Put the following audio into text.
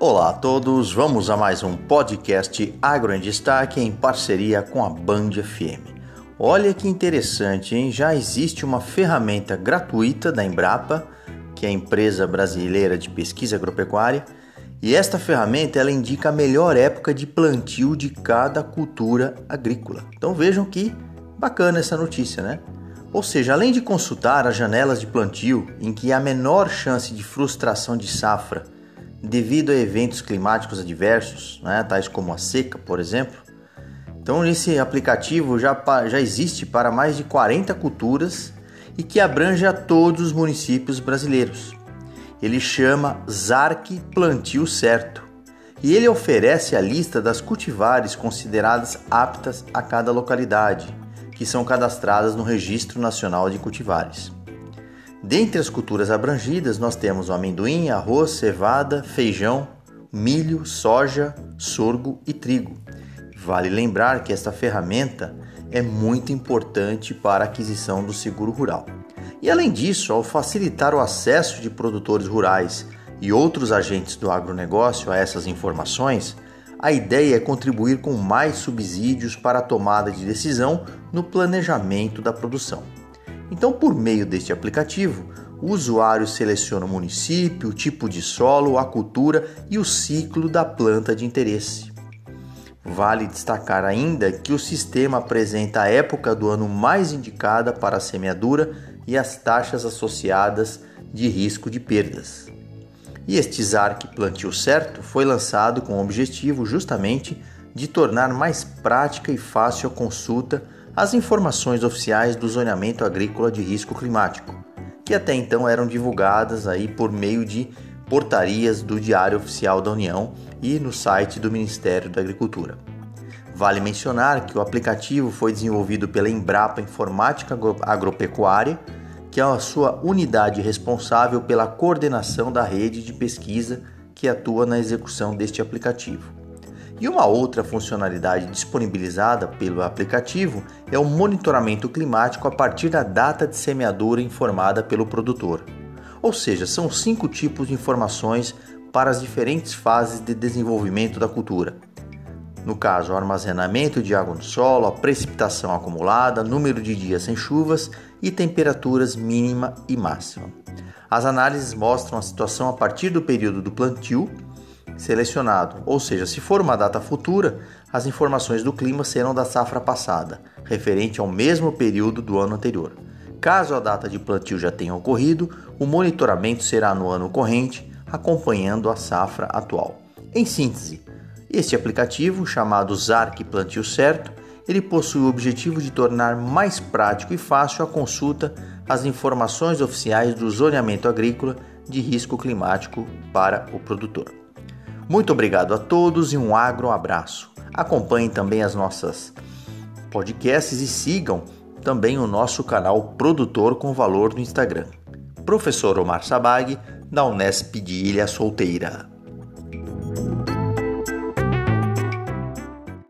Olá a todos, vamos a mais um podcast Agro em Destaque em parceria com a Band FM. Olha que interessante, hein? Já existe uma ferramenta gratuita da Embrapa, que é a empresa brasileira de pesquisa agropecuária, e esta ferramenta ela indica a melhor época de plantio de cada cultura agrícola. Então vejam que bacana essa notícia, né? Ou seja, além de consultar as janelas de plantio em que há menor chance de frustração de safra devido a eventos climáticos adversos, né, tais como a seca, por exemplo, então esse aplicativo já, já existe para mais de 40 culturas e que abrange a todos os municípios brasileiros. Ele chama Zarc Plantio Certo e ele oferece a lista das cultivares consideradas aptas a cada localidade que são cadastradas no Registro Nacional de Cultivares. Dentre as culturas abrangidas, nós temos o amendoim, arroz, cevada, feijão, milho, soja, sorgo e trigo. Vale lembrar que esta ferramenta é muito importante para a aquisição do seguro rural. E além disso, ao facilitar o acesso de produtores rurais e outros agentes do agronegócio a essas informações, a ideia é contribuir com mais subsídios para a tomada de decisão no planejamento da produção. Então, por meio deste aplicativo, o usuário seleciona o município, o tipo de solo, a cultura e o ciclo da planta de interesse. Vale destacar ainda que o sistema apresenta a época do ano mais indicada para a semeadura e as taxas associadas de risco de perdas. E este ZARC Plantio Certo foi lançado com o objetivo justamente de tornar mais prática e fácil a consulta às informações oficiais do zoneamento agrícola de risco climático, que até então eram divulgadas aí por meio de portarias do Diário Oficial da União e no site do Ministério da Agricultura. Vale mencionar que o aplicativo foi desenvolvido pela Embrapa Informática Agropecuária que é a sua unidade responsável pela coordenação da rede de pesquisa que atua na execução deste aplicativo. E uma outra funcionalidade disponibilizada pelo aplicativo é o monitoramento climático a partir da data de semeadura informada pelo produtor. Ou seja, são cinco tipos de informações para as diferentes fases de desenvolvimento da cultura, no caso, armazenamento de água no solo, a precipitação acumulada, número de dias sem chuvas e temperaturas mínima e máxima. As análises mostram a situação a partir do período do plantio selecionado, ou seja, se for uma data futura, as informações do clima serão da safra passada, referente ao mesmo período do ano anterior. Caso a data de plantio já tenha ocorrido, o monitoramento será no ano corrente, acompanhando a safra atual. Em síntese, este aplicativo, chamado Zarc Plantio Certo, ele possui o objetivo de tornar mais prático e fácil a consulta às informações oficiais do zoneamento agrícola de risco climático para o produtor. Muito obrigado a todos e um agro abraço. Acompanhem também as nossas podcasts e sigam também o nosso canal Produtor com Valor no Instagram. Professor Omar Sabag, da Unesp de Ilha Solteira.